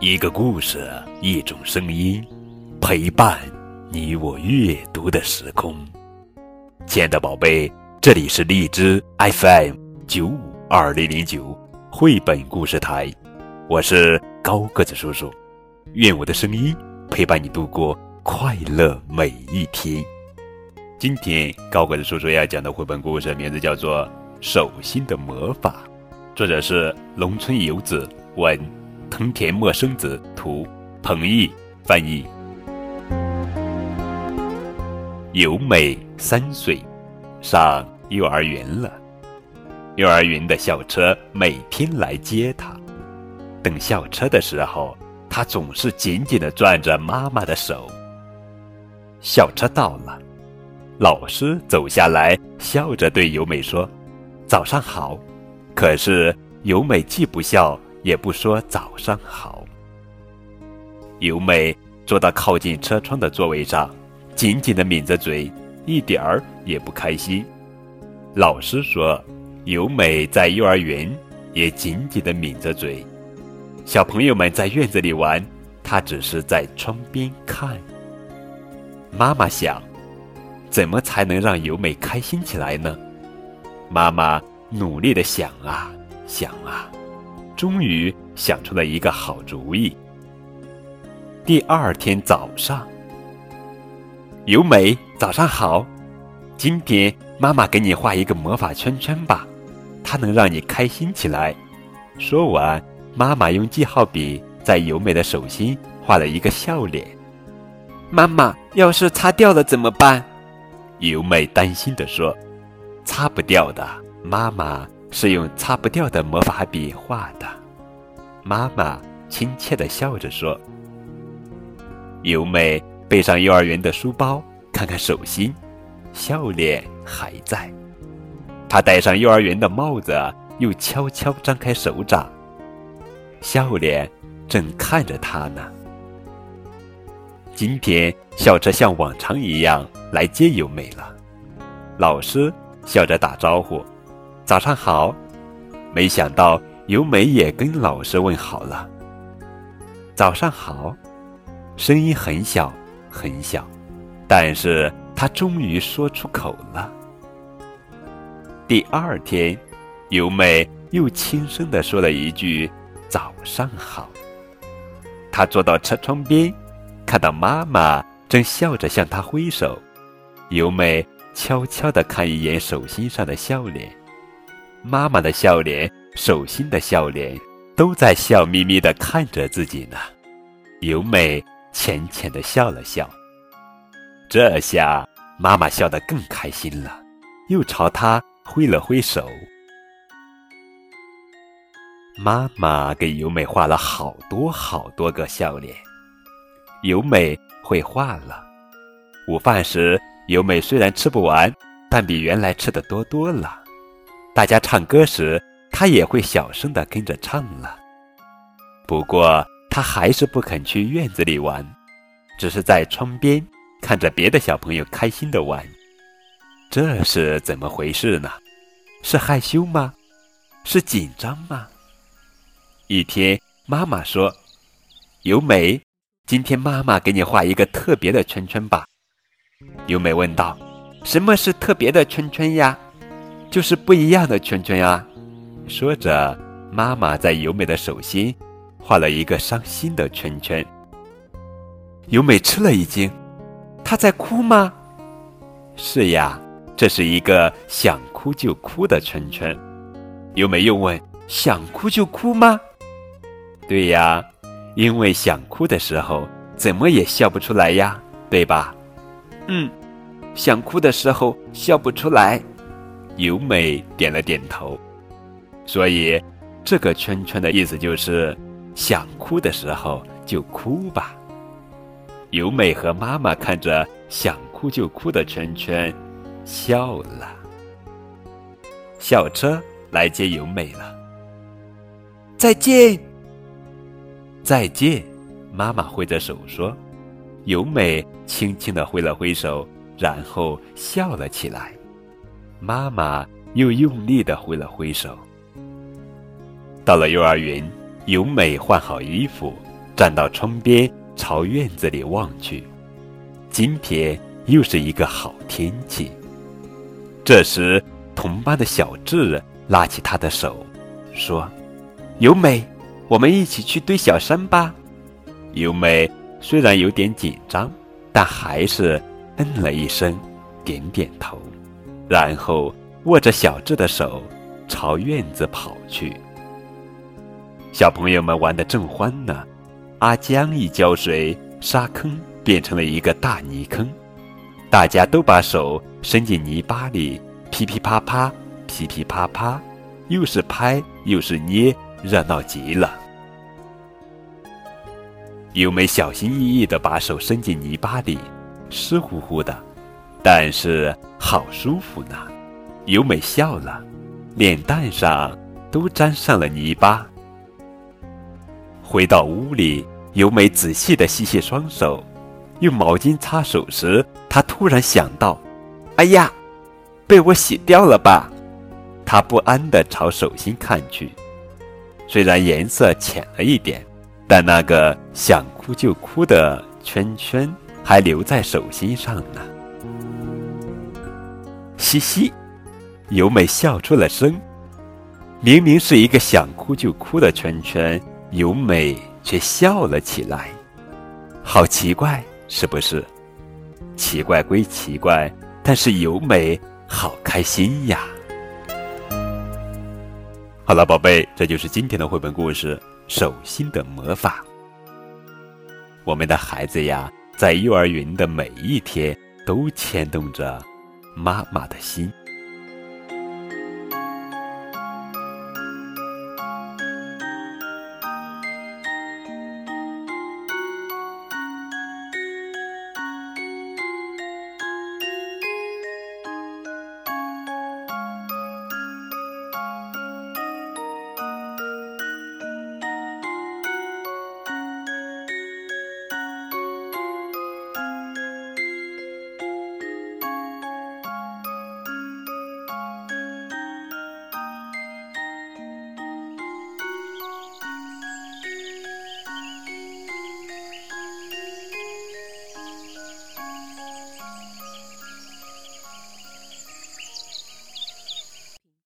一个故事，一种声音，陪伴你我阅读的时空。亲爱的宝贝，这里是荔枝 FM 九五二零零九绘本故事台，我是高个子叔叔。愿我的声音陪伴你度过快乐每一天。今天高个子叔叔要讲的绘本故事名字叫做《手心的魔法》，作者是农村游子文，藤田陌生子图，彭毅翻译。由美三岁，上幼儿园了。幼儿园的校车每天来接她。等校车的时候，她总是紧紧地攥着妈妈的手。校车到了。老师走下来，笑着对由美说：“早上好。”可是由美既不笑，也不说早上好。由美坐到靠近车窗的座位上，紧紧地抿着嘴，一点儿也不开心。老师说：“由美在幼儿园也紧紧地抿着嘴。”小朋友们在院子里玩，她只是在窗边看。妈妈想。怎么才能让由美开心起来呢？妈妈努力的想啊想啊，终于想出了一个好主意。第二天早上，由美早上好，今天妈妈给你画一个魔法圈圈吧，它能让你开心起来。说完，妈妈用记号笔在由美的手心画了一个笑脸。妈妈，要是擦掉了怎么办？由美担心地说：“擦不掉的，妈妈是用擦不掉的魔法笔画的。”妈妈亲切地笑着说：“由美背上幼儿园的书包，看看手心，笑脸还在。她戴上幼儿园的帽子，又悄悄张开手掌，笑脸正看着她呢。今天校车像往常一样。”来接由美了，老师笑着打招呼：“早上好。”没想到由美也跟老师问好了：“早上好。”声音很小很小，但是她终于说出口了。第二天，由美又轻声地说了一句：“早上好。”她坐到车窗边，看到妈妈正笑着向她挥手。由美悄悄地看一眼手心上的笑脸，妈妈的笑脸，手心的笑脸，都在笑眯眯地看着自己呢。由美浅浅地笑了笑，这下妈妈笑得更开心了，又朝她挥了挥手。妈妈给由美画了好多好多个笑脸，由美会画了。午饭时。由美虽然吃不完，但比原来吃的多多了。大家唱歌时，他也会小声的跟着唱了。不过，他还是不肯去院子里玩，只是在窗边看着别的小朋友开心的玩。这是怎么回事呢？是害羞吗？是紧张吗？一天，妈妈说：“由美，今天妈妈给你画一个特别的圈圈吧。”由美问道：“什么是特别的圈圈呀？就是不一样的圈圈呀。”说着，妈妈在由美的手心画了一个伤心的圈圈。由美吃了一惊：“她在哭吗？”“是呀，这是一个想哭就哭的圈圈。”由美又问：“想哭就哭吗？”“对呀，因为想哭的时候怎么也笑不出来呀，对吧？”嗯，想哭的时候笑不出来。由美点了点头。所以，这个圈圈的意思就是，想哭的时候就哭吧。由美和妈妈看着想哭就哭的圈圈，笑了。校车来接由美了。再见，再见，妈妈挥着手说。由美轻轻地挥了挥手，然后笑了起来。妈妈又用力地挥了挥手。到了幼儿园，由美换好衣服，站到窗边，朝院子里望去。今天又是一个好天气。这时，同班的小智拉起他的手，说：“由美，我们一起去堆小山吧。”由美虽然有点紧张，但还是嗯了一声，点点头，然后握着小智的手朝院子跑去。小朋友们玩得正欢呢，阿江一浇水，沙坑变成了一个大泥坑，大家都把手伸进泥巴里，噼噼啪啪，噼噼啪啪，又是拍又是捏，热闹极了。优美小心翼翼地把手伸进泥巴里，湿乎乎的，但是好舒服呢。由美笑了，脸蛋上都沾上了泥巴。回到屋里，由美仔细地洗洗双手，用毛巾擦手时，她突然想到：“哎呀，被我洗掉了吧？”她不安地朝手心看去，虽然颜色浅了一点，但那个想哭就哭的圈圈还留在手心上呢。嘻嘻，由美笑出了声。明明是一个想哭就哭的圈圈。由美却笑了起来，好奇怪，是不是？奇怪归奇怪，但是由美好开心呀！好了，宝贝，这就是今天的绘本故事《手心的魔法》。我们的孩子呀，在幼儿园的每一天都牵动着妈妈的心。